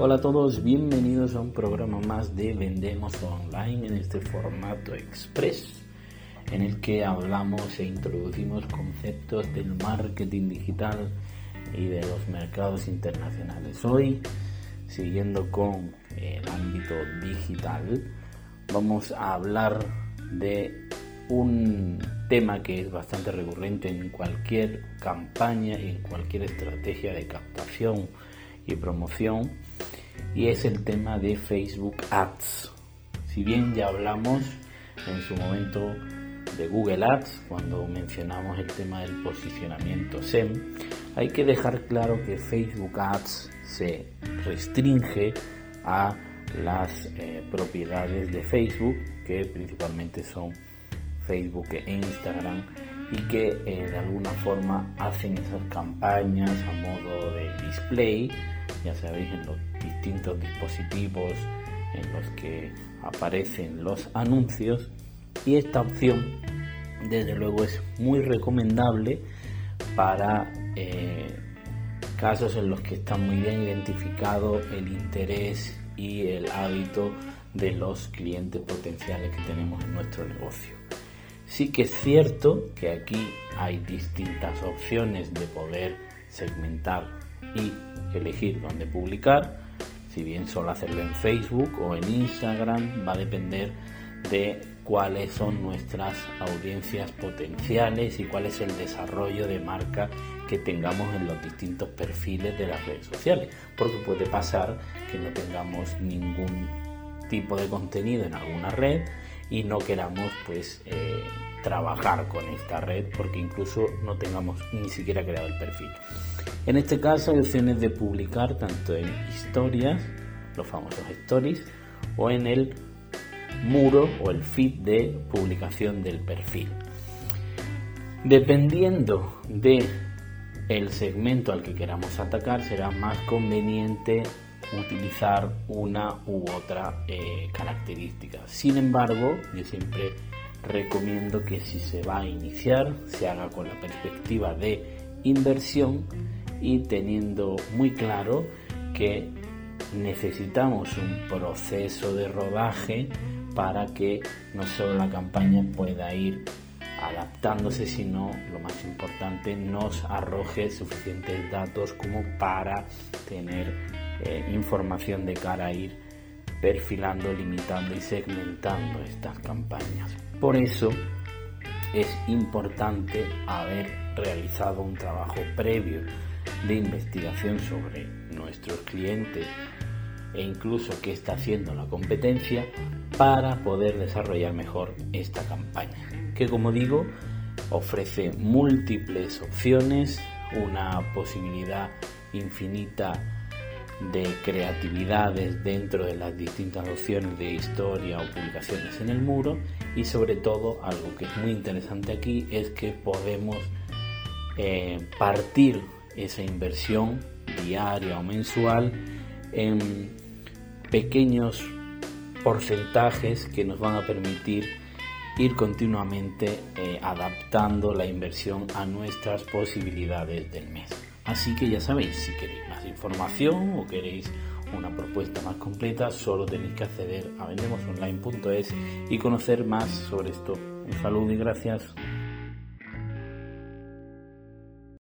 Hola a todos, bienvenidos a un programa más de Vendemos Online en este formato express en el que hablamos e introducimos conceptos del marketing digital y de los mercados internacionales. Hoy, siguiendo con el ámbito digital, vamos a hablar de un tema que es bastante recurrente en cualquier campaña y en cualquier estrategia de captación y promoción y es el tema de Facebook Ads. Si bien ya hablamos en su momento de Google Ads cuando mencionamos el tema del posicionamiento SEM, hay que dejar claro que Facebook Ads se restringe a las eh, propiedades de Facebook, que principalmente son Facebook e Instagram, y que eh, de alguna forma hacen esas campañas a modo de display, ya sabéis, en los distintos dispositivos en los que aparecen los anuncios. Y esta opción, desde luego, es muy recomendable para eh, casos en los que está muy bien identificado el interés y el hábito de los clientes potenciales que tenemos en nuestro negocio. Sí que es cierto que aquí hay distintas opciones de poder segmentar y elegir dónde publicar. Si bien solo hacerlo en Facebook o en Instagram, va a depender de cuáles son nuestras audiencias potenciales y cuál es el desarrollo de marca que tengamos en los distintos perfiles de las redes sociales. Porque puede pasar que no tengamos ningún tipo de contenido en alguna red y no queramos pues eh, trabajar con esta red porque incluso no tengamos ni siquiera creado el perfil. En este caso hay opciones de publicar tanto en historias, los famosos stories, o en el muro o el feed de publicación del perfil. Dependiendo de el segmento al que queramos atacar, será más conveniente utilizar una u otra eh, característica. Sin embargo, yo siempre recomiendo que si se va a iniciar, se haga con la perspectiva de inversión y teniendo muy claro que necesitamos un proceso de rodaje para que no solo la campaña pueda ir adaptándose, sino lo más importante, nos arroje suficientes datos como para tener eh, información de cara a ir perfilando, limitando y segmentando estas campañas. Por eso es importante haber realizado un trabajo previo de investigación sobre nuestros clientes e incluso qué está haciendo la competencia para poder desarrollar mejor esta campaña, que como digo ofrece múltiples opciones, una posibilidad infinita de creatividades dentro de las distintas opciones de historia o publicaciones en el muro y sobre todo algo que es muy interesante aquí es que podemos eh, partir esa inversión diaria o mensual en pequeños porcentajes que nos van a permitir ir continuamente eh, adaptando la inversión a nuestras posibilidades del mes. Así que ya sabéis, si queréis información o queréis una propuesta más completa, solo tenéis que acceder a vendemosonline.es y conocer más sobre esto. Un saludo y gracias.